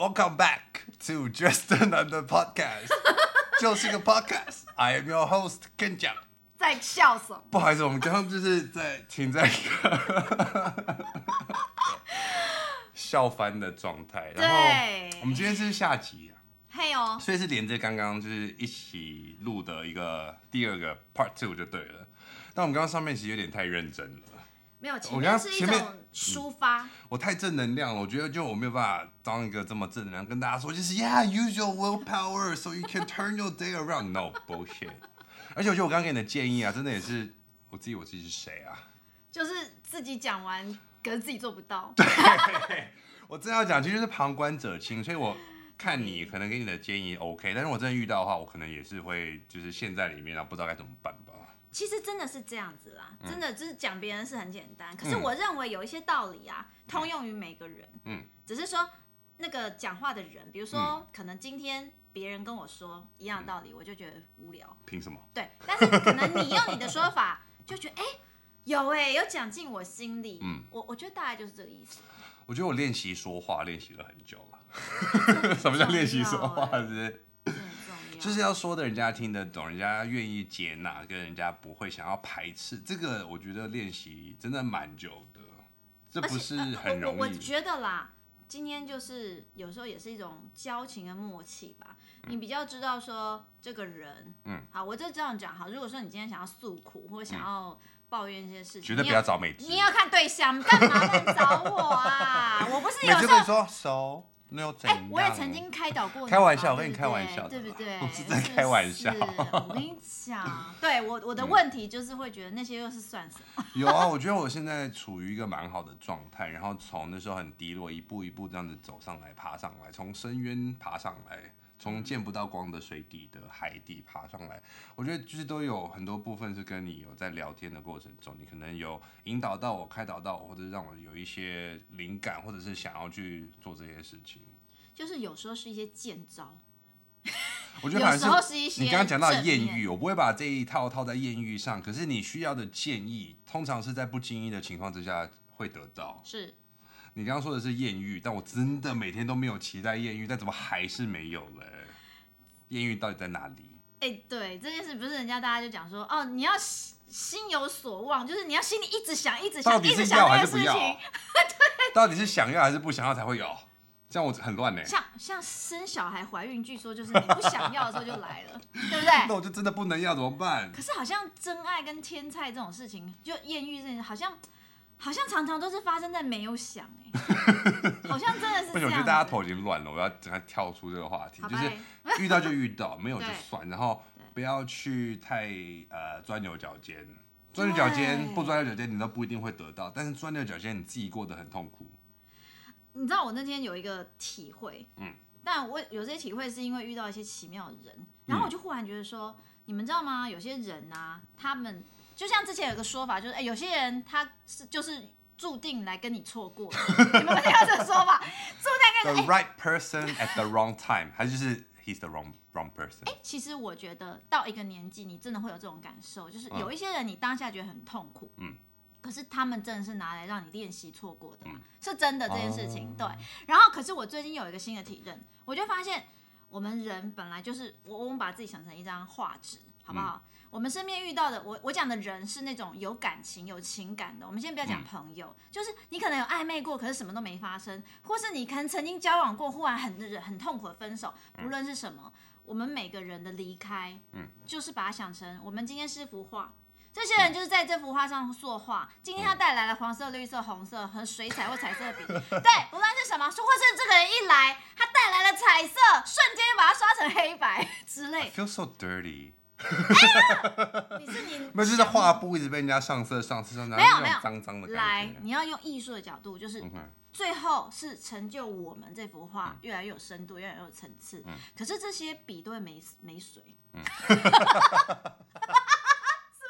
Welcome back to Just Another Podcast，就是一个 Podcast。I am your host Ken 讲。在笑什么？不好意思，我们刚刚就是在停在一个 笑翻的状态。然后我们今天是下集啊。嘿哦。所以是连着刚刚就是一起录的一个第二个 Part Two 就对了。但我们刚刚上面其实有点太认真了。没有，前面是一种抒发。我太正能量了，我觉得就我没有办法当一个这么正能量跟大家说，就是 Yeah，use your willpower so you can turn your day around。No bullshit。而且我觉得我刚刚给你的建议啊，真的也是我自己，我自己是谁啊？就是自己讲完，可是自己做不到。对，我真要讲，其实就是旁观者清，所以我看你可能给你的建议 OK，但是我真的遇到的话，我可能也是会就是陷在里面，然后不知道该怎么办吧。其实真的是这样子啦，真的就是讲别人是很简单，可是我认为有一些道理啊，通用于每个人。嗯，只是说那个讲话的人，比如说可能今天别人跟我说一样的道理，我就觉得无聊。凭什么？对，但是可能你用你的说法，就觉得 哎，有哎，有讲进我心里。嗯，我我觉得大概就是这个意思。我觉得我练习说话练习了很久了。什么叫练习说话？是？就是要说的人家听得懂，人家愿意接纳，跟人家不会想要排斥，这个我觉得练习真的蛮久的，这不是很容易。我，我觉得啦，今天就是有时候也是一种交情的默契吧。你比较知道说这个人，嗯，好，我就这样讲好。如果说你今天想要诉苦或者想要抱怨一些事情，绝对不要找美姿，你要看对象，干嘛找我啊？我不是有时候说熟。那又怎我也曾经开导过你。开玩笑，我跟你开玩笑，对不对？我是在开玩笑。我跟你讲，对我我的问题就是会觉得那些又是算什么？有啊，我觉得我现在处于一个蛮好的状态，然后从那时候很低落，一步一步这样子走上来，爬上来，从深渊爬上来。从见不到光的水底的海底爬上来，我觉得就是都有很多部分是跟你有在聊天的过程中，你可能有引导到我、开导到我，或者让我有一些灵感，或者是想要去做这些事情。就是有时候是一些见招，我觉得有时候是一些你刚刚讲到艳遇，我不会把这一套套在艳遇上，可是你需要的建议，通常是在不经意的情况之下会得到。是。你刚刚说的是艳遇，但我真的每天都没有期待艳遇，但怎么还是没有嘞？艳遇到底在哪里？哎、欸，对这件事，不是人家大家就讲说，哦，你要心有所望，就是你要心里一直想，一直想，一直想要还是不要？对，到底是想要还是不想要才会有？这样我很乱呢。像像生小孩、怀孕，据说就是你不想要的时候就来了，对不对？那我就真的不能要怎么办？可是好像真爱跟天菜这种事情，就艳遇这件事，好像。好像常常都是发生在没有想哎，好像真的是。不行，我觉得大家头已经乱了，我要整个跳出这个话题，就是遇到就遇到，没有就算，然后不要去太呃钻牛角尖，钻牛角尖不钻牛角尖你都不一定会得到，但是钻牛角尖你自己过得很痛苦。你知道我那天有一个体会，嗯，但我有这些体会是因为遇到一些奇妙的人，然后我就忽然觉得说，你们知道吗？有些人啊，他们。就像之前有个说法，就是哎、欸，有些人他是就是注定来跟你错过，你们没听到这个说法？注定跟你 The right person at the wrong time，还是就是 he's the wrong wrong person？哎、欸，其实我觉得到一个年纪，你真的会有这种感受，就是有一些人你当下觉得很痛苦，嗯，可是他们真的是拿来让你练习错过的，嗯、是真的这件事情。对，然后可是我最近有一个新的体认，我就发现我们人本来就是我我们把自己想成一张画纸，好不好？嗯我们身边遇到的，我我讲的人是那种有感情、有情感的。我们先不要讲朋友，嗯、就是你可能有暧昧过，可是什么都没发生，或是你可能曾经交往过，忽然很很痛苦的分手。不论是什么，我们每个人的离开，嗯，就是把它想成我们今天是幅画，这些人就是在这幅画上作画。今天他带来了黄色、绿色、红色和水彩或彩色笔，对，不论是什么，或是这个人一来，他带来了彩色，瞬间就把它刷成黑白 之类。I feel so dirty. 哎、你是你，那就是画布一直被人家上色、上色、上色，没有没有脏脏的。来，你要用艺术的角度，就是最后是成就我们这幅画越来越有深度，越来越有层次。嗯、可是这些笔都会没没水，嗯、是不是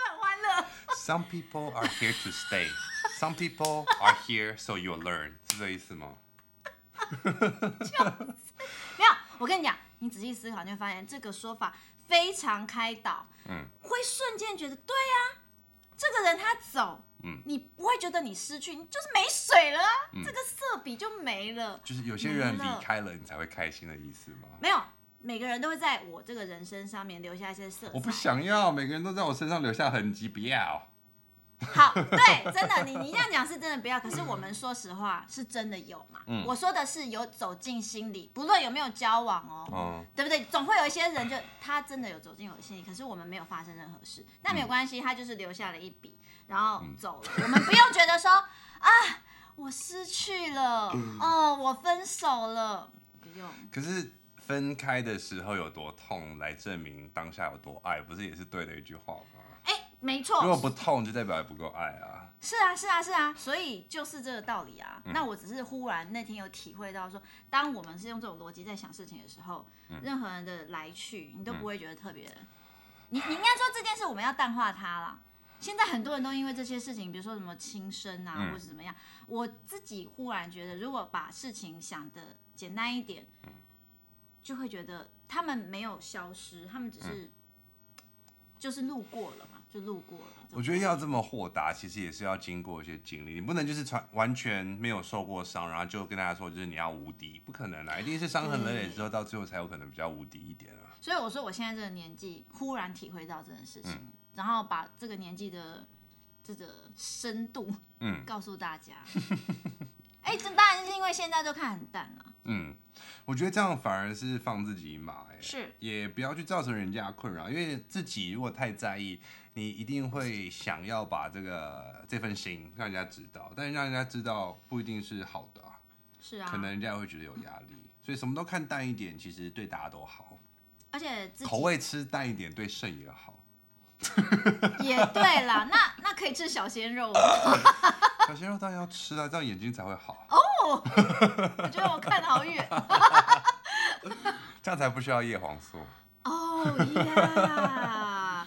很欢乐？Some people are here to stay. Some people are here so you'll learn. 是这意思吗？没有，我跟你讲，你仔细思考，你会发现这个说法。非常开导，嗯，会瞬间觉得对呀、啊，这个人他走，嗯，你不会觉得你失去，你就是没水了啊，嗯，这个色笔就没了。就是有些人离开了，你才会开心的意思吗？没有，每个人都会在我这个人生上面留下一些色彩。我不想要，每个人都在我身上留下痕迹，不要。好，对，真的，你你这样讲是真的不要。可是我们说实话，是真的有嘛？嗯，我说的是有走进心里，不论有没有交往哦，嗯，对不对？总会有一些人就他真的有走进我的心里，可是我们没有发生任何事，那没有关系，他就是留下了一笔，然后走了。我们不用觉得说啊，我失去了，哦，我分手了，不用。可是分开的时候有多痛，来证明当下有多爱，不是也是对的一句话吗？没错，如果不痛，就代表还不够爱啊。是啊，是啊，是啊，所以就是这个道理啊。嗯、那我只是忽然那天有体会到说，当我们是用这种逻辑在想事情的时候，嗯、任何人的来去，你都不会觉得特别。嗯、你你应该说这件事我们要淡化它啦。现在很多人都因为这些事情，比如说什么轻生啊，嗯、或者怎么样，我自己忽然觉得，如果把事情想的简单一点，嗯、就会觉得他们没有消失，他们只是、嗯、就是路过了嘛。就路过了。我觉得要这么豁达，其实也是要经过一些经历。你不能就是传完全没有受过伤，然后就跟大家说就是你要无敌，不可能啦！一定是伤痕累累之后，到最后才有可能比较无敌一点啊。所以我说我现在这个年纪，忽然体会到这件事情，嗯、然后把这个年纪的这个深度，嗯，告诉大家。哎、欸，这当然是因为现在都看很淡了。嗯，我觉得这样反而是放自己一马，哎，是，也不要去造成人家困扰，因为自己如果太在意。你一定会想要把这个这份心让人家知道，但是让人家知道不一定是好的啊，是啊，可能人家会觉得有压力，所以什么都看淡一点，其实对大家都好，而且口味吃淡一点对肾也好，也对啦，那那可以吃小鲜肉，小鲜肉当然要吃啊，这样眼睛才会好哦，我觉得我看得好远，这样才不需要叶黄素哦呀。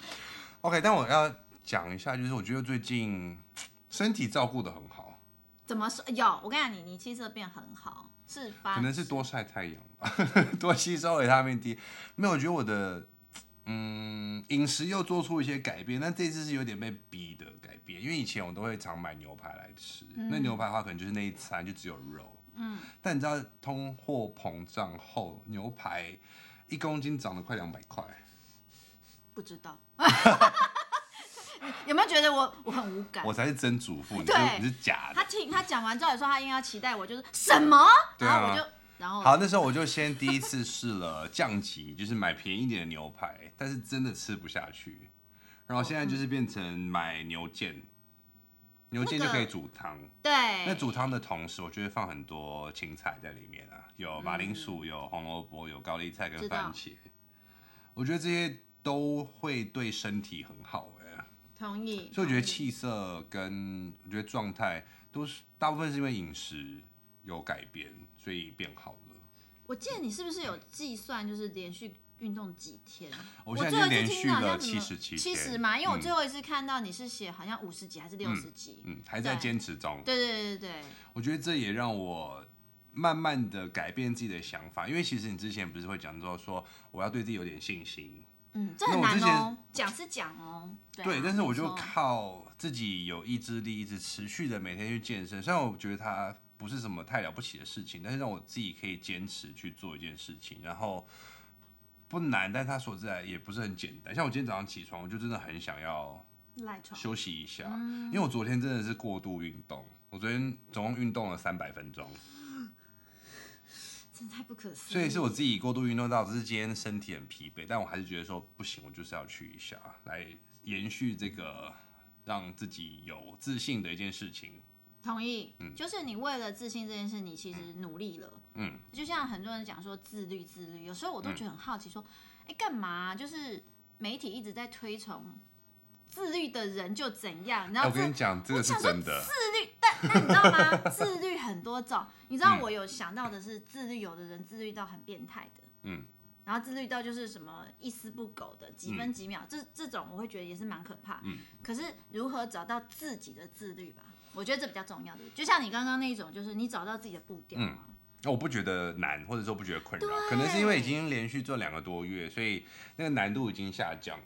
OK，但我要讲一下，就是我觉得最近 身体照顾得很好。怎么说？有，我跟你讲，你你气色变很好，是吧？可能是多晒太阳吧，多吸收维他命 D。没有，我觉得我的嗯饮食又做出一些改变，但这次是有点被逼的改变，因为以前我都会常买牛排来吃，嗯、那牛排的话可能就是那一餐就只有肉。嗯。但你知道通货膨胀后，牛排一公斤涨了快两百块。不知道，有没有觉得我我很无感？我才是真主妇，对你是假的。他听他讲完之后，也说他应该要期待我，就是什么？对啊，然后我就然后好，那时候我就先第一次试了降级，就是买便宜一点的牛排，但是真的吃不下去。然后现在就是变成买牛腱，牛腱就可以煮汤。对，那煮汤的同时，我就会放很多青菜在里面啊，有马铃薯，有红萝卜，有高丽菜跟番茄。我觉得这些。都会对身体很好哎，同意。所以我觉得气色跟我觉得状态都是大部分是因为饮食有改变，所以变好了。我记得你是不是有计算，就是连续运动几天？我现在就连续了七十七天，七十嘛，因为我最后一次看到你是写好像五十几还是六十几，嗯，嗯，还在坚持中。对对对对对。我觉得这也让我慢慢的改变自己的想法，因为其实你之前不是会讲到说我要对自己有点信心。嗯，这很难哦，讲是讲哦，对，对，但是我就靠自己有意志力，一直持续的每天去健身。虽然我觉得它不是什么太了不起的事情，但是让我自己可以坚持去做一件事情，然后不难，但它说实在也不是很简单。像我今天早上起床，我就真的很想要赖床休息一下，因为我昨天真的是过度运动，我昨天总共运动了三百分钟。真太不可思议！所以是我自己过度运动到，只是今天身体很疲惫，但我还是觉得说不行，我就是要去一下，来延续这个让自己有自信的一件事情。同意，嗯，就是你为了自信这件事，你其实努力了，嗯，就像很多人讲说自律自律，有时候我都觉得很好奇，说，哎、嗯，干嘛？就是媒体一直在推崇。自律的人就怎样？然后我跟你讲，这个是真的。自律，但但你知道吗？自律很多种。你知道我有想到的是，自律有的人自律到很变态的，嗯，然后自律到就是什么一丝不苟的，几分几秒，嗯、这这种我会觉得也是蛮可怕。嗯，可是如何找到自己的自律吧？我觉得这比较重要的。就像你刚刚那一种，就是你找到自己的步调嘛。那、嗯、我不觉得难，或者说不觉得困扰，可能是因为已经连续做两个多月，所以那个难度已经下降了。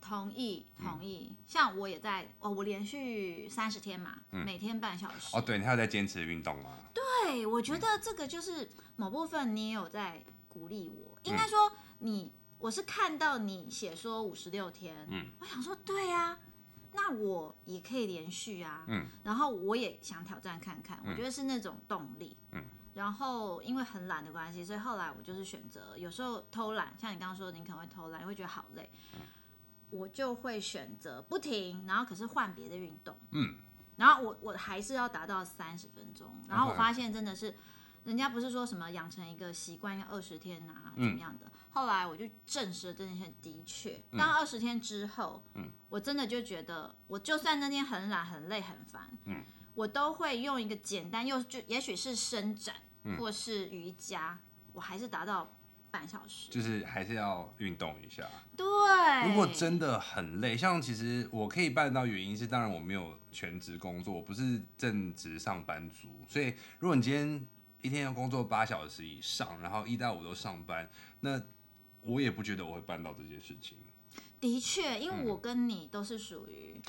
同意同意。像我也在哦，我连续三十天嘛，每天半小时。哦，对，你还有在坚持运动吗？对，我觉得这个就是某部分你也有在鼓励我。应该说你，我是看到你写说五十六天，嗯，我想说对呀，那我也可以连续啊，嗯，然后我也想挑战看看，我觉得是那种动力，嗯。然后因为很懒的关系，所以后来我就是选择有时候偷懒，像你刚刚说的，你可能会偷懒，你会觉得好累，嗯、我就会选择不停，然后可是换别的运动，嗯，然后我我还是要达到三十分钟，然后我发现真的是，人家不是说什么养成一个习惯要二十天啊，怎么样的，嗯、后来我就证实了这件事，的确，当二十天之后，嗯，我真的就觉得，我就算那天很懒、很累、很烦，嗯。我都会用一个简单又就也许是伸展，或是瑜伽，嗯、我还是达到半小时。就是还是要运动一下。对。如果真的很累，像其实我可以办到，原因是当然我没有全职工作，我不是正职上班族，所以如果你今天一天要工作八小时以上，然后一到五都上班，那我也不觉得我会办到这件事情。的确，因为我跟你都是属于。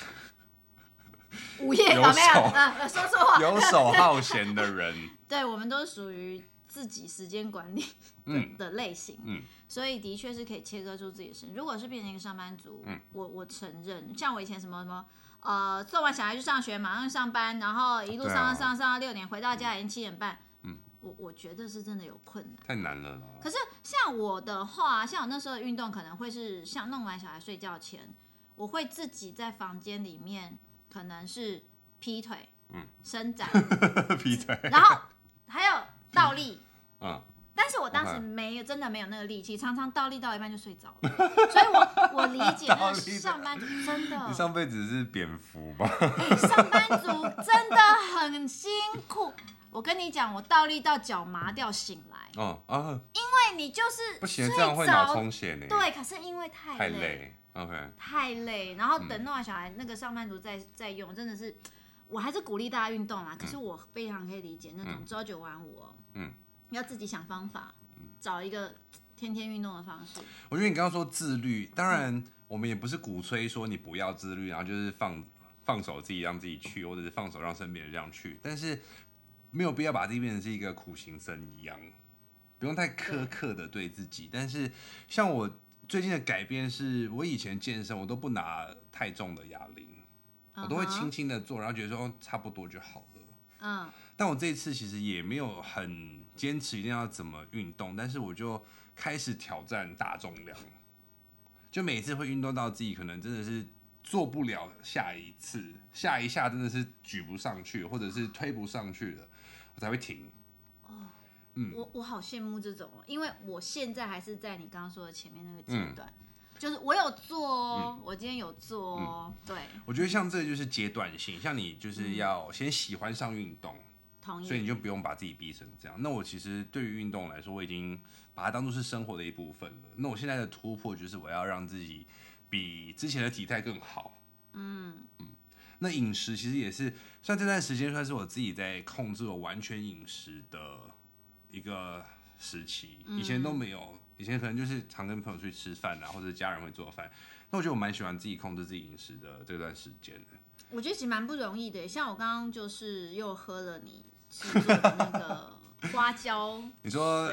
午夜有没有？呃，说错话。游手好闲的人，对，我们都是属于自己时间管理的、嗯、的类型，嗯，所以的确是可以切割出自己的时间。如果是变成一个上班族，嗯，我我承认，像我以前什么什么，呃，送完小孩去上学，马上上班，然后一路上上上上到六点，回到家已经七点半，嗯，我我觉得是真的有困难，太难了啦。可是像我的话，像我那时候的运动可能会是像弄完小孩睡觉前，我会自己在房间里面。可能是劈腿，嗯，伸展，劈腿，然后还有倒立，嗯，但是我当时没有，真的没有那个力气，常常倒立到一半就睡着了，所以我我理解那个上班族真的，你上辈子是蝙蝠吧？欸，上班族真的很辛苦，我跟你讲，我倒立到脚麻掉醒来，哦啊，因为你就是不行，这样会脑充血呢，对，可是因为太累。OK，太累，然后等弄完小孩，嗯、那个上班族再再用，真的是，我还是鼓励大家运动啦。嗯、可是我非常可以理解那种朝九晚五哦，嗯，要自己想方法，嗯、找一个天天运动的方式。我觉得你刚刚说自律，当然我们也不是鼓吹说你不要自律，然后就是放放手自己让自己去，或者是放手让身边人这样去，但是没有必要把自己变成是一个苦行僧一样，不用太苛刻的对自己。但是像我。最近的改变是我以前健身，我都不拿太重的哑铃，uh. 我都会轻轻的做，然后觉得说差不多就好了。嗯、uh，huh. 但我这一次其实也没有很坚持一定要怎么运动，但是我就开始挑战大重量，就每次会运动到自己可能真的是做不了下一次，下一下真的是举不上去，或者是推不上去了，我才会停。嗯、我我好羡慕这种，因为我现在还是在你刚刚说的前面那个阶段，嗯、就是我有做哦，嗯、我今天有做哦，嗯、对。我觉得像这个就是阶段性，像你就是要先喜欢上运动，同意，所以你就不用把自己逼成这样。那我其实对于运动来说，我已经把它当做是生活的一部分了。那我现在的突破就是我要让自己比之前的体态更好。嗯嗯。那饮食其实也是，算这段时间算是我自己在控制我完全饮食的。一个时期，以前都没有，以前可能就是常跟朋友去吃饭啊，或者家人会做饭。那我觉得我蛮喜欢自己控制自己饮食的这段时间的。我觉得其实蛮不容易的，像我刚刚就是又喝了你制作的那个花椒，你说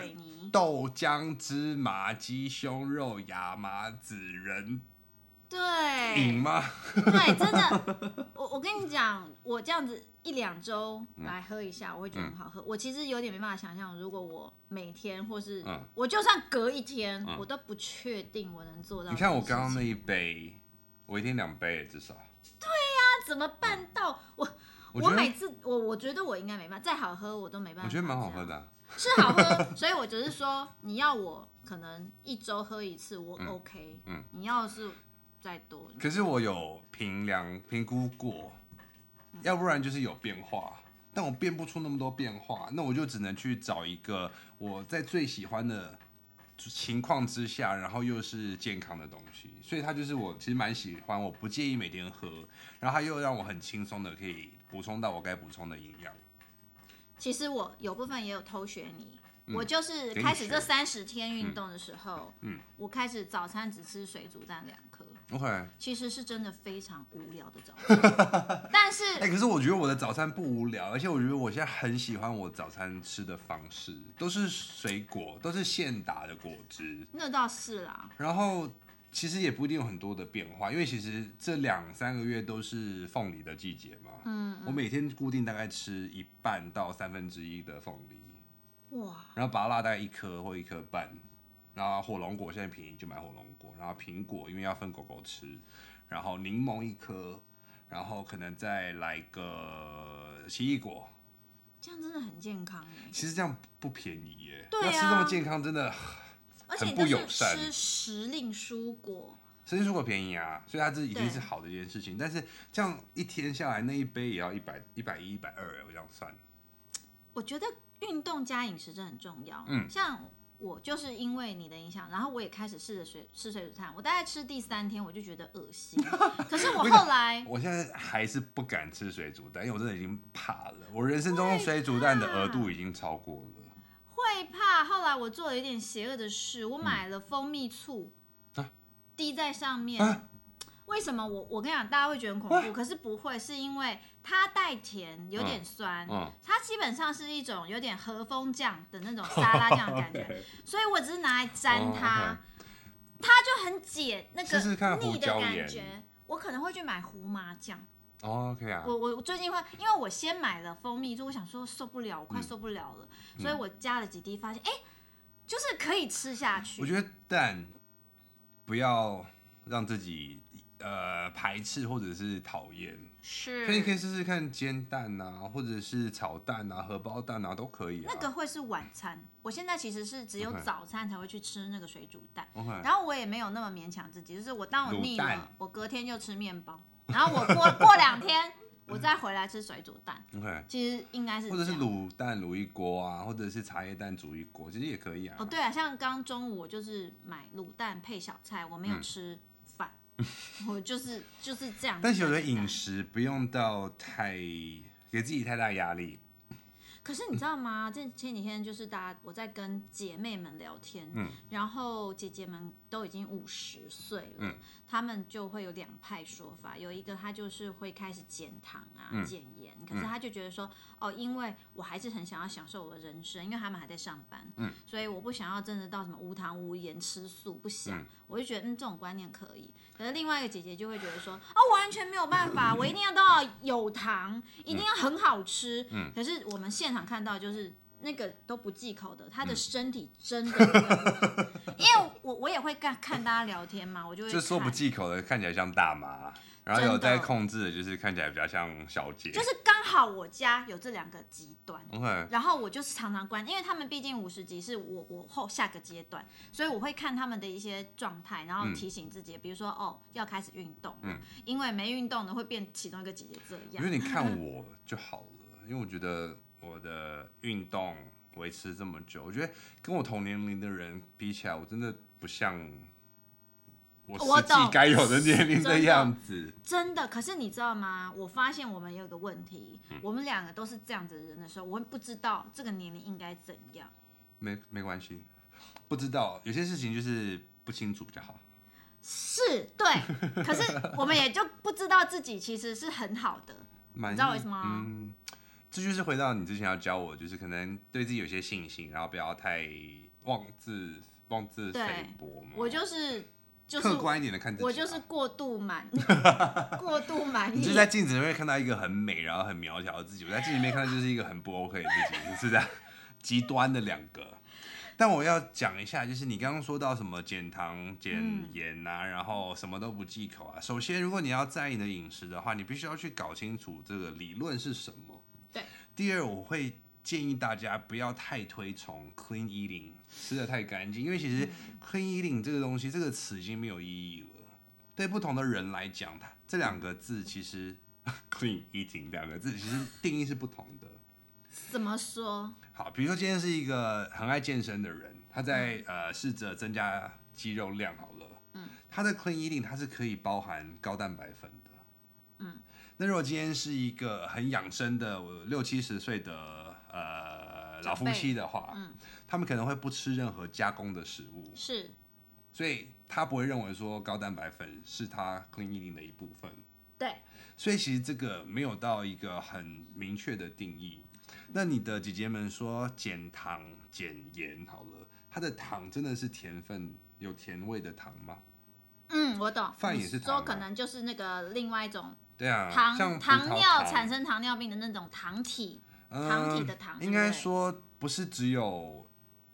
豆浆、芝麻、鸡胸肉、亚麻籽仁。对？对，真的，我我跟你讲，我这样子一两周来喝一下，我会觉得很好喝。嗯、我其实有点没办法想象，如果我每天或是我就算隔一天，嗯、我都不确定我能做到。你看我刚刚那一杯，我一天两杯至少。对呀、啊，怎么办到？我我，我每次我我觉得我应该没办法，再好喝我都没办法。我觉得蛮好喝的、啊，是好喝，所以我只是说，你要我可能一周喝一次，我 OK。嗯，你要是。再多，可是我有评量评估过，要不然就是有变化，但我变不出那么多变化，那我就只能去找一个我在最喜欢的情况之下，然后又是健康的东西，所以它就是我其实蛮喜欢，我不介意每天喝，然后它又让我很轻松的可以补充到我该补充的营养。其实我有部分也有偷学你，嗯、我就是开始这三十天运动的时候，嗯，嗯。我开始早餐只吃水煮蛋两颗。OK，其实是真的非常无聊的早餐。但是，哎、欸，可是我觉得我的早餐不无聊，而且我觉得我现在很喜欢我早餐吃的方式，都是水果，都是现打的果汁。那倒是啦。然后其实也不一定有很多的变化，因为其实这两三个月都是凤梨的季节嘛。嗯，嗯。我每天固定大概吃一半到三分之一的凤梨。哇。然后芭乐大概一颗或一颗半。然后火龙果现在便宜就买火龙果，然后苹果因为要分狗狗吃，然后柠檬一颗，然后可能再来个奇异果，这样真的很健康哎。其实这样不便宜耶，对啊，要吃这么健康真的很不友善。而且吃时令蔬果，时令蔬果便宜啊，所以它这已经是好的一件事情。但是这样一天下来，那一杯也要一百一百一一百二哎，我这样算。我觉得运动加饮食真的很重要，嗯，像。我就是因为你的影响，然后我也开始试着水吃水煮蛋。我大概吃第三天，我就觉得恶心。可是我后来，我现在还是不敢吃水煮蛋，因为我真的已经怕了。我人生中水煮蛋的额度已经超过了。会怕。后来我做了一点邪恶的事，我买了蜂蜜醋，滴在上面。为什么我我跟你讲，大家会觉得很恐怖，可是不会，是因为它带甜，有点酸，嗯嗯、它基本上是一种有点和风酱的那种沙拉酱的感觉，所以我只是拿来沾它，oh. 它就很解那个腻的感觉。我可能会去买胡麻酱。Oh, OK 啊。我我最近会，因为我先买了蜂蜜，就我想说受不了，我快受不了了，嗯、所以我加了几滴，发现哎、欸，就是可以吃下去。我觉得蛋不要让自己。呃，排斥或者是讨厌，是，可以可以试试看煎蛋啊，或者是炒蛋啊，荷包蛋啊，都可以啊。那个会是晚餐，我现在其实是只有早餐才会去吃那个水煮蛋，Okay. 然后我也没有那么勉强自己，就是我当我腻了，我隔天就吃面包，然后我过过两天我再回来吃水煮蛋。OK，其实应该是或者是卤蛋卤一锅啊，或者是茶叶蛋煮一锅，其实也可以啊。哦，对啊，像刚中午我就是买卤蛋配小菜，我没有吃。嗯 我就是就是这样。但是有的饮食不用到太给自己太大压力。可是你知道吗？这前几天就是大家我在跟姐妹们聊天，嗯，然后姐姐们都已经五十岁了，嗯，他们就会有两派说法。有一个他就是会开始减糖啊、减盐，可是他就觉得说，哦，因为我还是很想要享受我的人生，因为他们还在上班，嗯，所以我不想要真的到什么无糖无盐吃素，不想。我就觉得嗯，这种观念可以。可是另外一个姐姐就会觉得说，哦，完全没有办法，我一定要到有糖，一定要很好吃，嗯，可是我们现场。看到就是那个都不忌口的，他的身体真的，因为我我也会看看大家聊天嘛，我就会 就说不忌口的看起来像大妈，然后有在控制的，就是看起来比较像小姐，就是刚好我家有这两个极端.然后我就是常常关，因为他们毕竟五十级是我我后下个阶段，所以我会看他们的一些状态，然后提醒自己，嗯、比如说哦要开始运动，嗯，因为没运动的会变其中一个姐姐这样，因为你看我就好了，因为我觉得。我的运动维持这么久，我觉得跟我同年龄的人比起来，我真的不像我实际该有的年龄的样子真。真的，可是你知道吗？我发现我们有一个问题，嗯、我们两个都是这样子的人的时候，我们不知道这个年龄应该怎样。没没关系，不知道有些事情就是不清楚比较好。是对，可是我们也就不知道自己其实是很好的，你知道为什么？嗯这就是回到你之前要教我，就是可能对自己有些信心，然后不要太妄自妄自菲薄嘛。我就是就是客观一点的看自己，我就是过度满 过度满意。你就在镜子里面看到一个很美，然后很苗条的自己，我在镜子里面看到就是一个很不 OK 的自己，是这样 极端的两个。但我要讲一下，就是你刚刚说到什么减糖、减盐啊，嗯、然后什么都不忌口啊。首先，如果你要在意你的饮食的话，你必须要去搞清楚这个理论是什么。第二，我会建议大家不要太推崇 clean eating，吃的太干净，因为其实 clean eating 这个东西，这个词已经没有意义了。对不同的人来讲，它这两个字其实 clean eating 两个字其实定义是不同的。怎么说？好，比如说今天是一个很爱健身的人，他在呃试着增加肌肉量，好了，嗯，他的 clean eating 它是可以包含高蛋白粉。那如果今天是一个很养生的六七十岁的呃老夫妻的话，嗯，他们可能会不吃任何加工的食物，是，所以他不会认为说高蛋白粉是他 clean eating 的一部分。对，所以其实这个没有到一个很明确的定义。那你的姐姐们说减糖减盐好了，它的糖真的是甜分有甜味的糖吗？嗯，我懂。饭也是糖，说可能就是那个另外一种。对啊，糖糖，糖尿产生糖尿病的那种糖体，嗯、糖体的糖。应该说不是只有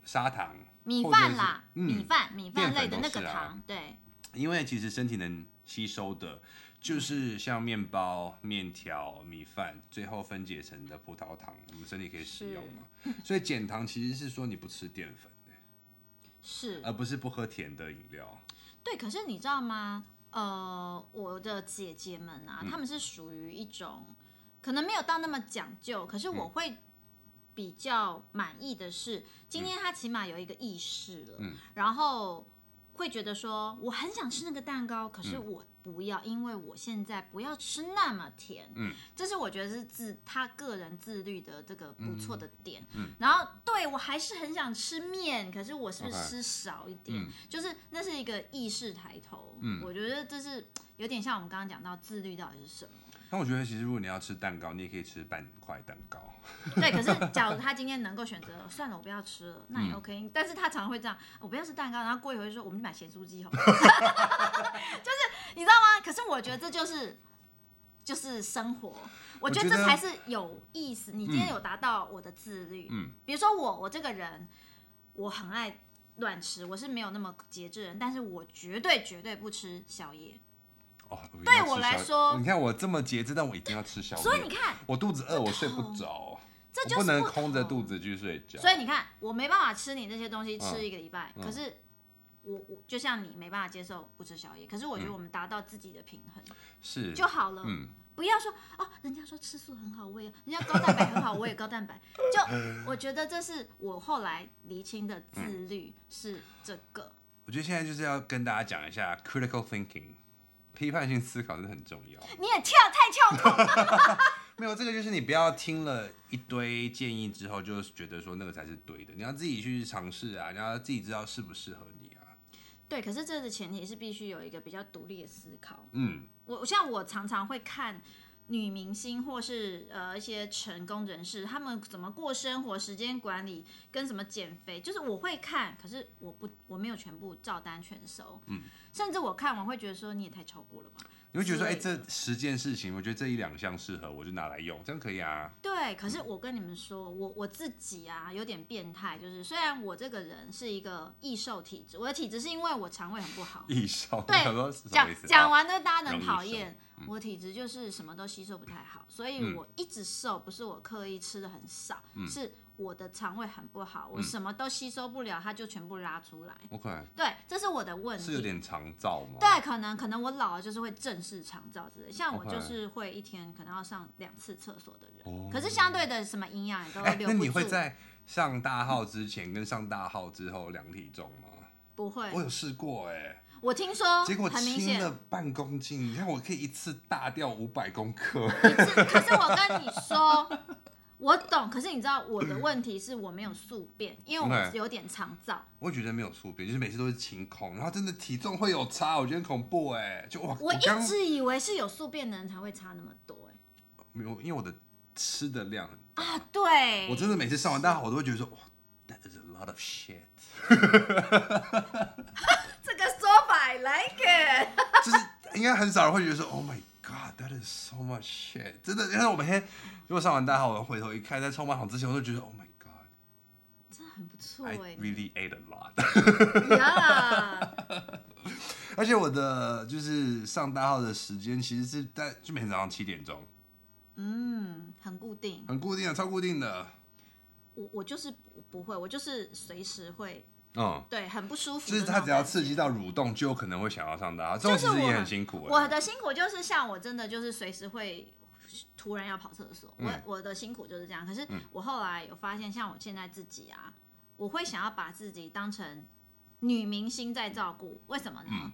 砂糖，米饭啦，嗯、米饭米饭类的那个糖，啊、对。因为其实身体能吸收的，就是像面包、面条、米饭，最后分解成的葡萄糖，我们身体可以使用嘛。所以减糖其实是说你不吃淀粉，是，而不是不喝甜的饮料。对，可是你知道吗？呃，我的姐姐们啊，她、嗯、们是属于一种可能没有到那么讲究，可是我会比较满意的是，今天她起码有一个意识了，嗯、然后会觉得说我很想吃那个蛋糕，可是我不要，因为我现在不要吃那么甜，嗯，这是我觉得是自他个人自律的这个不错的点，嗯，嗯然后对我还是很想吃面，可是我是不是吃少一点？Okay, 嗯、就是那是一个意识抬头，嗯，我觉得这是有点像我们刚刚讲到自律到底是什么。那我觉得其实如果你要吃蛋糕，你也可以吃半块蛋糕。对，可是 假如他今天能够选择，算了，我不要吃了，那也 OK、嗯。但是他常常会这样，我不要吃蛋糕，然后过一会儿说，我们去买咸酥鸡好了。就是你知道吗？可是我觉得这就是就是生活，我觉得这才是有意思。你今天有达到我的自律，嗯，比如说我我这个人，我很爱乱吃，我是没有那么节制的人，但是我绝对绝对不吃宵夜。哦，我对我来说，你看我这么节制，但我一定要吃宵夜。所以你看，我肚子饿，我睡不着，这就是不能空着肚子去睡觉。所以你看，我没办法吃你那些东西吃一个礼拜，嗯、可是我我就像你没办法接受不吃宵夜，可是我觉得我们达到自己的平衡是就好了。嗯，不要说哦，人家说吃素很好，我也人家高蛋白很好，我也高蛋白。就我觉得这是我后来厘清的自律是这个。我觉得现在就是要跟大家讲一下 critical thinking。批判性思考是很重要。你也跳太跳脱了。没有，这个就是你不要听了一堆建议之后，就觉得说那个才是对的。你要自己去尝试啊，你要自己知道适不适合你啊。对，可是这个前提是必须有一个比较独立的思考。嗯，我像我常常会看女明星或是呃一些成功人士，他们怎么过生活、时间管理跟什么减肥，就是我会看，可是我不我没有全部照单全收。嗯。甚至我看完会觉得说，你也太超过了吧？你会觉得说，哎、欸，这十件事情，我觉得这一两项适合，我就拿来用，这样可以啊。对，可是我跟你们说，我我自己啊有点变态，就是虽然我这个人是一个易瘦体质，我的体质是因为我肠胃很不好。易瘦。对，讲讲完的大家能讨厌。我体质就是什么都吸收不太好，所以我一直瘦，不是我刻意吃的很少，嗯、是。我的肠胃很不好，我什么都吸收不了，它就全部拉出来。OK，对，这是我的问题。是有点肠燥吗？对，可能可能我老了就是会正式肠燥之类。像我就是会一天可能要上两次厕所的人。可是相对的什么营养也都留不住。欸，那你会在上大号之前跟上大号之后量体重吗？不会。我有试过哎、欸。我听说，结果轻了半公斤。你看我可以一次大掉五百公克。可是我跟你说。我懂，可是你知道我的问题是我没有宿便，因为我有点肠燥。我觉得没有宿便，就是每次都是清空，然后真的体重会有差，我觉得很恐怖哎，就哇！我一直以为是有宿便的人才会差那么多哎。没有，因为我的吃的量啊。对。我真的每次上完大号，我都会觉得说哇，That is a lot of shit。这个说法，I like it。就是应该很少人会觉得说，Oh my God，that is so much shit。真的，因为我每天。如果上完大号，我回头一看，在充满好之前，我就觉得，Oh my God，真的很不错哎。Really ate a lot。而且我的就是上大号的时间，其实是在就每天早上七点钟。嗯，很固定。很固定的，超固定的。我我就是不不会，我就是随时会。嗯。对，很不舒服。就是他只要刺激到蠕动，就有可能会想要上大号。这种其实也很辛苦。我的辛苦就是像我真的就是随时会。突然要跑厕所，我我的辛苦就是这样。可是我后来有发现，像我现在自己啊，我会想要把自己当成女明星在照顾。为什么呢？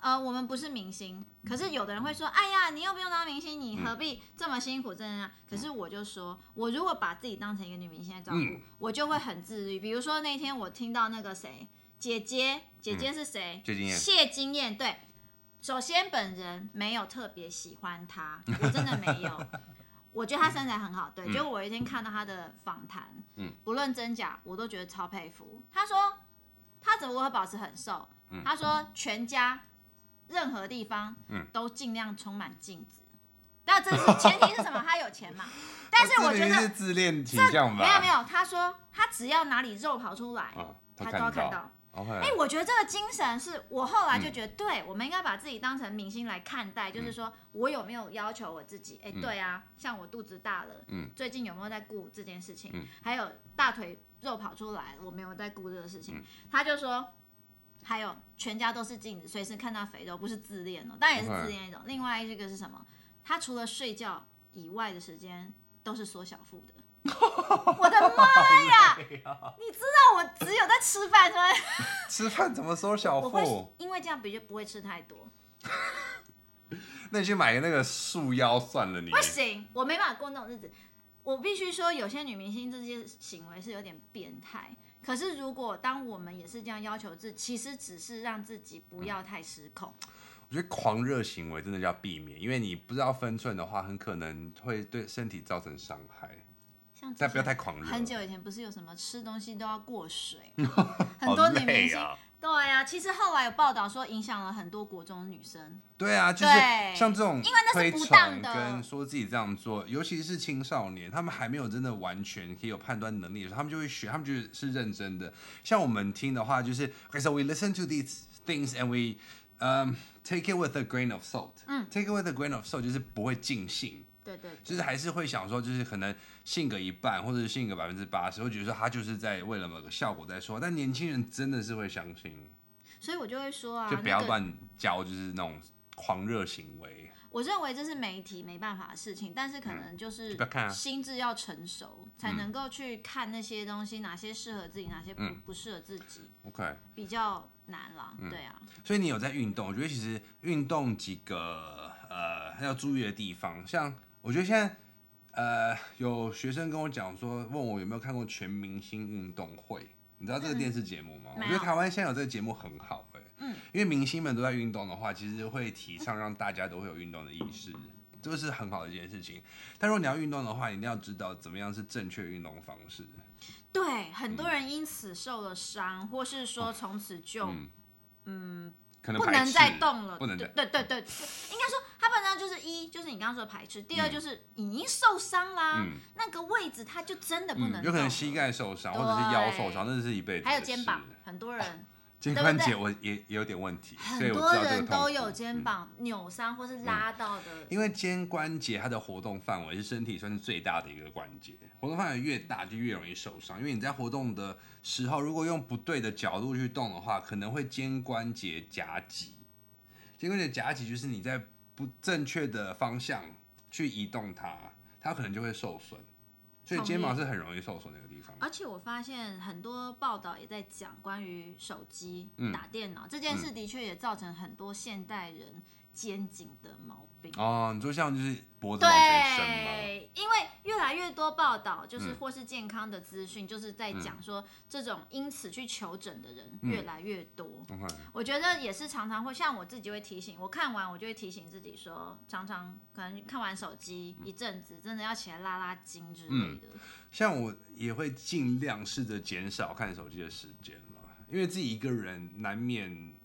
呃，我们不是明星，可是有的人会说：“哎呀，你又不用当明星，你何必这么辛苦？”这样。可是我就说，我如果把自己当成一个女明星在照顾，我就会很自律。比如说那天我听到那个谁。姐姐，姐姐是谁？谢金燕。谢金燕，对。首先，本人没有特别喜欢她，我真的没有。我觉得她身材很好，对。结果我一天看到她的访谈，嗯，不论真假，我都觉得超佩服。她说，她怎么会保持很瘦？她说，全家任何地方，都尽量充满镜子。那这是前提是什么？他有钱嘛？但是我觉得是自恋倾向吧？没有没有，他说他只要哪里肉跑出来，他都要看到。哎我觉得这个精神是我后来就觉得，对，我们应该把自己当成明星来看待，嗯、就是说我有没有要求我自己？哎、欸，对啊，像我肚子大了，嗯，最近有没有在顾这件事情？嗯、还有大腿肉跑出来，我没有在顾这个事情。嗯、他就说，还有全家都是镜子，随时看到肥肉不是自恋哦，但也是自恋一种。另外一个是什么？他除了睡觉以外的时间都是缩小腹的。我的妈呀！你知道我只有在吃饭吗？吃饭怎么缩小腹？因为这样比较不会吃太多。那你去买个那个束腰算了你，你不行，我没办法过那种日子。我必须说，有些女明星这些行为是有点变态。可是如果当我们也是这样要求自己，其实只是让自己不要太失控。嗯我觉得狂热行为真的要避免，因为你不知道分寸的话，很可能会对身体造成伤害。但不要太狂热。很久以前不是有什么吃东西都要过水，很多女明星。对啊，其实后来有报道说影响了很多国中女生。对啊，就是像这种，因为那是不当的，跟说自己这样做，尤其是青少年，他们还没有真的完全可以有判断能力的时候，他们就会学，他们觉得是认真的。像我们听的话，就是，Okay, so we listen to these things and we, um, take it with a grain of salt. 嗯，take it with a grain of salt 就是不会尽信。对对，就是还是会想说，就是可能性格一半，或者是性格百分之八十，会觉得说他就是在为了某个效果在说。但年轻人真的是会相信，所以我就会说啊，就不要乱教，就是那种狂热行为。我认为这是媒体没办法的事情，但是可能就是心智要成熟，才能够去看那些东西，哪些适合自己，哪些不不适合自己。OK，比较难了，对啊。所以你有在运动？我觉得其实运动几个呃要注意的地方，像。我觉得现在，呃，有学生跟我讲说，问我有没有看过《全明星运动会》，你知道这个电视节目吗？嗯、我觉得台湾现在有这个节目很好，哎，嗯，因为明星们都在运动的话，其实会提倡让大家都会有运动的意识，这个是很好的一件事情。但如果你要运动的话，你一定要知道怎么样是正确运动方式。对，很多人因此受了伤，嗯、或是说从此就，嗯。嗯可能不能再动了，不能对对对对，应该说他本身就是一，就是你刚刚说的排斥，第二就是已经受伤啦，嗯、那个位置他就真的不能有可能膝盖受伤或者是腰受伤，那是一辈子。还有肩膀，很多人。啊肩关节我也也有点问题，很多人都有肩膀扭伤或是拉到的。因为肩关节它的活动范围是身体算是最大的一个关节，活动范围越大就越容易受伤。因为你在活动的时候，如果用不对的角度去动的话，可能会肩关节夹挤。肩关节夹挤就是你在不正确的方向去移动它，它可能就会受损。所以肩膀是很容易受损的一个地方。而且我发现很多报道也在讲关于手机、打电脑、嗯、这件事，的确也造成很多现代人肩颈的毛病。哦，你说像就是脖子往前伸吗？对，因为越来越多报道，就是或是健康的资讯，就是在讲说这种因此去求诊的人越来越多。嗯、我觉得也是常常会像我自己会提醒，我看完我就会提醒自己说，常常可能看完手机一阵子，真的要起来拉拉筋之类的。嗯、像我也会尽量试着减少看手机的时间了，因为自己一个人难免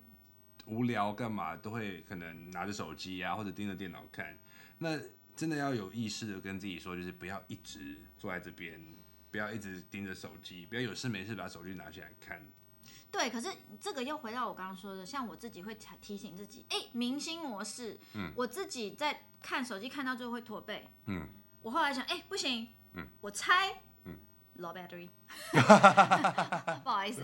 无聊，干嘛都会可能拿着手机啊，或者盯着电脑看。那真的要有意识的跟自己说，就是不要一直坐在这边，不要一直盯着手机，不要有事没事把手机拿起来看。对，可是这个又回到我刚刚说的，像我自己会提醒自己，哎、欸，明星模式，嗯，我自己在看手机看到最后会驼背，嗯，我后来想，哎、欸，不行，嗯，我猜，嗯，low battery，不好意思，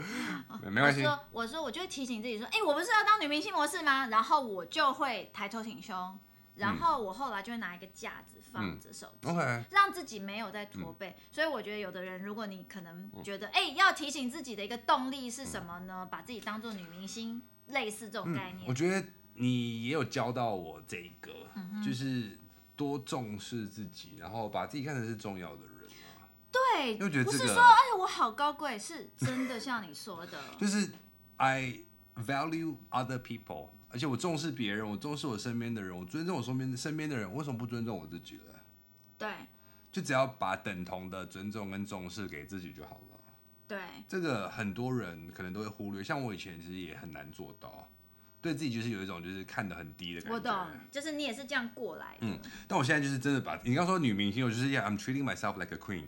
没关系。我说，我说，我就会提醒自己说，哎、欸，我不是要当女明星模式吗？然后我就会抬头挺胸。然后我后来就会拿一个架子放着手机，嗯 okay、让自己没有在驼背。嗯、所以我觉得有的人，如果你可能觉得，哎、嗯，要提醒自己的一个动力是什么呢？嗯、把自己当做女明星，类似这种概念。嗯、我觉得你也有教到我这个，嗯、就是多重视自己，然后把自己看成是重要的人啊。对，不是说哎我好高贵，是真的像你说的，就是 I value other people，而且我重视别人，我重视我身边的人，我尊重我身边身边的人，为什么不尊重我自己了？对，就只要把等同的尊重跟重视给自己就好了。对，这个很多人可能都会忽略，像我以前其实也很难做到，对自己就是有一种就是看得很低的感觉。我懂，就是你也是这样过来的。嗯，但我现在就是真的把你刚说女明星，我就是 Yeah，I'm treating myself like a queen。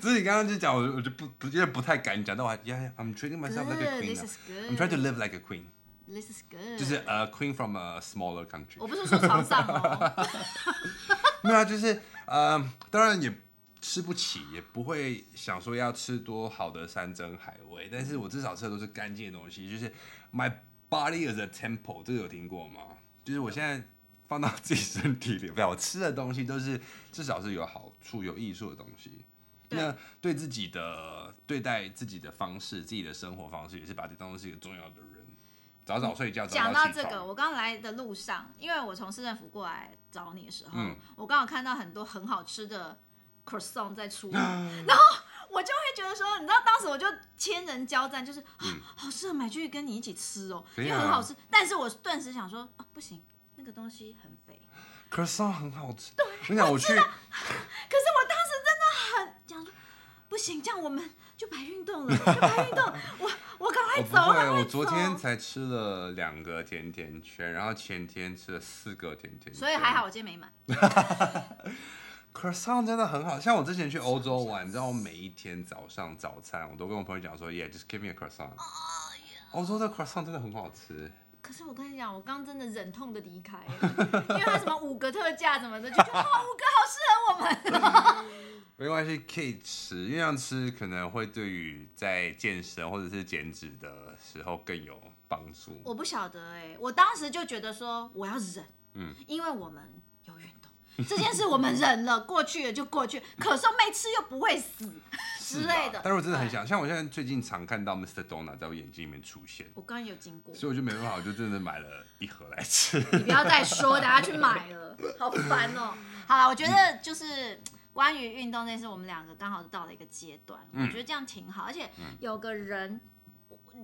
只是你刚刚就讲，我我就不不觉得不太敢讲，但我还 Yeah，I'm treating myself like a queen。I'm trying to live like a queen。This is good。就是 a queen from a smaller country。我不是说床上哦。没有啊，就是呃，当然也。吃不起，也不会想说要吃多好的山珍海味，但是我至少吃的都是干净的东西。就是 my body is a temple，这个有听过吗？就是我现在放到自己身体里，不要我吃的东西都是 至少是有好处、有艺术的东西。那对自己的对待自己的方式、自己的生活方式，也是把这当做是一个重要的人。早早睡觉。讲到这个，我刚来的路上，因为我从市政府过来找你的时候，嗯、我刚好看到很多很好吃的。croissant 在出，然后我就会觉得说，你知道，当时我就千人交战，就是、嗯、啊，好适合买去跟你一起吃哦，因为很好吃。但是我顿时想说，啊，不行，那个东西很肥。croissant 很好吃，对，我跟你讲我去，可是我当时真的很讲说，不行，这样我们就白运动了，就白运动。我我赶快走，对，我昨天才吃了两个甜甜圈，然后前天吃了四个甜甜圈，所以还好我今天没买。Croissant 真的很好，像我之前去欧洲玩，你知道我每一天早上早餐我都跟我朋友讲说，Yeah，just give me a croissant。欧洲的 croissant 真的很好吃。可是我跟你讲，我刚真的忍痛的离开，因为他什么五个特价什么的，就觉得好 五个好适合我们。没关系，可以吃，因为这样吃可能会对于在健身或者是减脂的时候更有帮助。我不晓得哎、欸，我当时就觉得说我要忍，嗯，因为我们。这件事我们忍了，过去了就过去。可是没吃又不会死之类的。但是我真的很想，像我现在最近常看到 Mr. Donut 在我眼睛里面出现。我刚刚有经过，所以我就没办法，我就真的买了一盒来吃。你不要再说，等下去买了，好烦哦。好了，我觉得就是关于运动这件事，我们两个刚好到了一个阶段，我觉得这样挺好，而且有个人。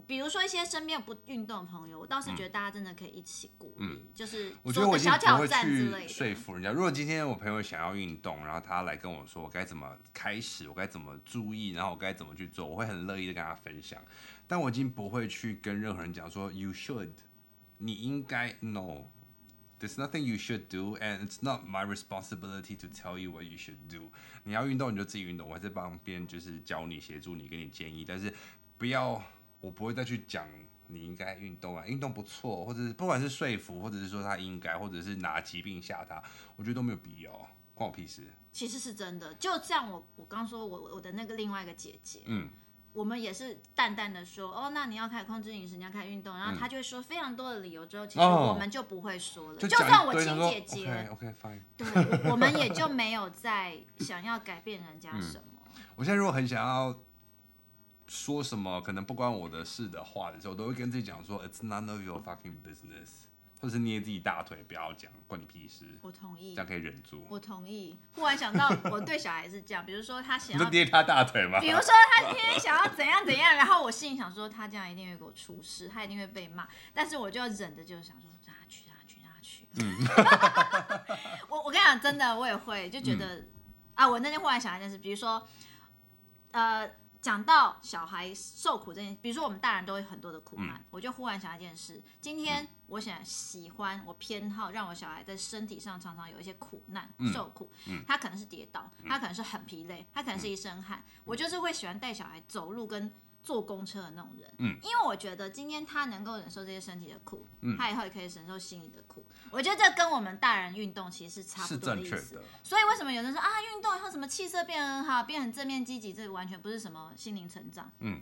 比如说一些身边不运动的朋友，我倒是觉得大家真的可以一起鼓励，嗯、就是做个小挑战之类的。说服人家，如果今天我朋友想要运动，然后他来跟我说我该怎么开始，我该怎么注意，然后我该怎么去做，我会很乐意的跟他分享。但我已经不会去跟任何人讲说 you should，你应该 no，there's nothing you should do，and it's not my responsibility to tell you what you should do。你要运动你就自己运动，我还在旁边就是教你、协助你、给你建议，但是不要。我不会再去讲你应该运动啊，运动不错，或者是不管是说服，或者是说他应该，或者是拿疾病吓他，我觉得都没有必要，关我屁事。其实是真的，就像我我刚说我我的那个另外一个姐姐，嗯，我们也是淡淡的说，哦，那你要开始控制饮食，你要开始运动，然后她就会说非常多的理由，之后其实我们就不会说了，哦、就，就算我亲姐姐，OK OK fine，对，我们也就没有再想要改变人家什么。嗯、我现在如果很想要。说什么可能不关我的事的话的时候，我都会跟自己讲说，It's none of your fucking business，或者是捏自己大腿，不要讲，关你屁事。我同意，这样可以忍住。我同意。忽然想到，我对小孩是这样，比如说他想要捏他大腿吗？比如说他今天想要怎样怎样，然后我心里想说，他这样一定会给我出事，他一定会被骂，但是我就要忍着，就是想说让他去，让他去，让他去。嗯。我我跟你讲，真的，我也会就觉得、嗯、啊，我那天忽然想一件事，比如说，呃。讲到小孩受苦这件事，比如说我们大人都有很多的苦难，嗯、我就忽然想一件事：今天我想喜欢，我偏好让我小孩在身体上常常有一些苦难、嗯、受苦。嗯、他可能是跌倒，他可能是很疲累，他可能是一身汗。嗯、我就是会喜欢带小孩走路跟。坐公车的那种人，嗯，因为我觉得今天他能够忍受这些身体的苦，嗯，他以后也可以忍受心理的苦。我觉得这跟我们大人运动其实是差不多的意思。是正确的。所以为什么有人说啊，运动以后什么气色变很好，变很正面积极，这个完全不是什么心灵成长。嗯，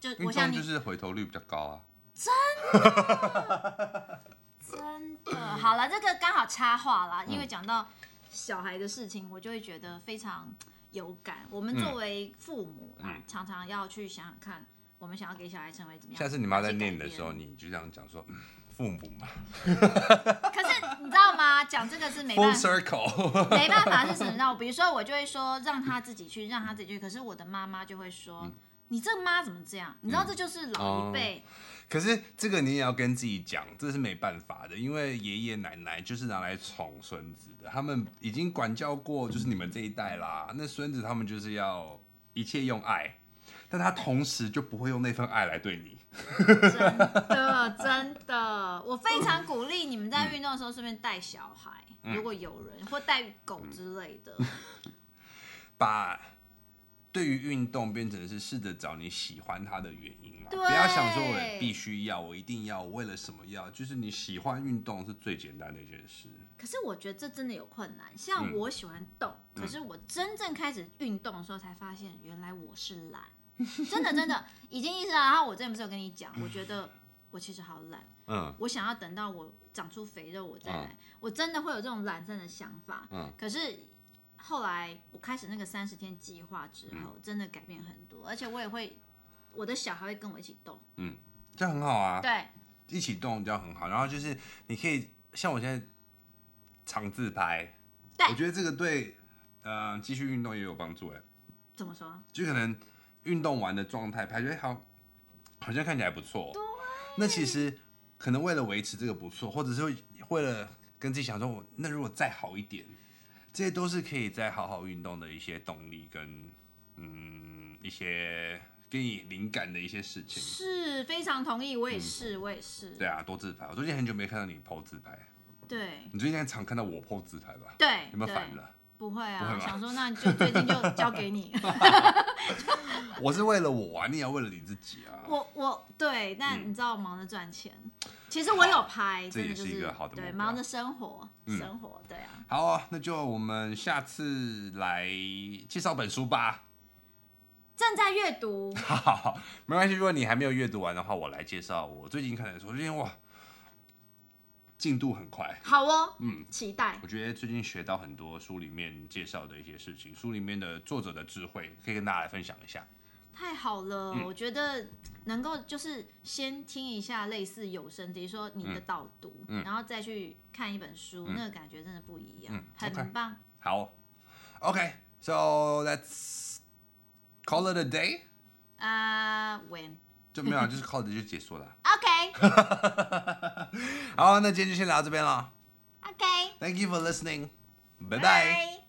就我想你就是回头率比较高啊。真的，真的。好了，这个刚好插话啦，因为讲到小孩的事情，我就会觉得非常。有感，我们作为父母，嗯，常常要去想想看，我们想要给小孩成为怎么样。下次你妈在念的时候，你就这样讲说，父母嘛。可是你知道吗？讲这个是没办法 没办法是什么？比如说我就会说让他自己去，让他自己去。可是我的妈妈就会说，你这妈怎么这样？你知道这就是老一辈。可是这个你也要跟自己讲，这是没办法的，因为爷爷奶奶就是拿来宠孙子的，他们已经管教过，就是你们这一代啦。那孙子他们就是要一切用爱，但他同时就不会用那份爱来对你。真的真的，我非常鼓励你们在运动的时候顺便带小孩，嗯、如果有人或带狗之类的，把。对于运动变成是试着找你喜欢它的原因嘛，对不要想说我必须要，我一定要，我为了什么要？就是你喜欢运动是最简单的一件事。可是我觉得这真的有困难。像我喜欢动，嗯、可是我真正开始运动的时候，才发现原来我是懒。真的真的已经意识到。然后我之前不是有跟你讲，我觉得我其实好懒。嗯。我想要等到我长出肥肉我再来。嗯、我真的会有这种懒散的想法。嗯。可是。后来我开始那个三十天计划之后，嗯、真的改变很多，而且我也会，我的小孩会跟我一起动，嗯，这样很好啊，对，一起动这样很好。然后就是你可以像我现在常自拍，对，我觉得这个对，呃，继续运动也有帮助哎。怎么说？就可能运动完的状态拍，觉得好，好像看起来不错。对。那其实可能为了维持这个不错，或者是为了跟自己想说，我那如果再好一点。这些都是可以在好好运动的一些动力跟嗯一些给你灵感的一些事情，是非常同意，我也是，嗯、我也是。对啊，多自拍。我最近很久没看到你 po 自拍。对。你最近常看到我 po 自拍吧？对。有没有反了？不会啊，会想说那就最近就交给你。我是为了我啊，你也要为了你自己啊。我我对，但你知道我忙着赚钱。嗯其实我有拍，这也是一个好的。对，忙着生活，生活，对啊。好啊，那就我们下次来介绍本书吧。正在阅读。好好好，没关系。如果你还没有阅读完的话，我来介绍我最近看的书。最近哇，进度很快。好哦，嗯，期待。我觉得最近学到很多书里面介绍的一些事情，书里面的作者的智慧，可以跟大家来分享一下。太好了，嗯、我觉得能够就是先听一下类似有声，比如说你的导读，嗯、然后再去看一本书，嗯、那个感觉真的不一样，嗯、很棒。Okay. 好，OK，so、okay, let's call it a day。啊、uh,，when 就没有，就是 call it 就结束了。OK。好，那今天就先聊到这边了。OK。Thank you for listening。拜拜。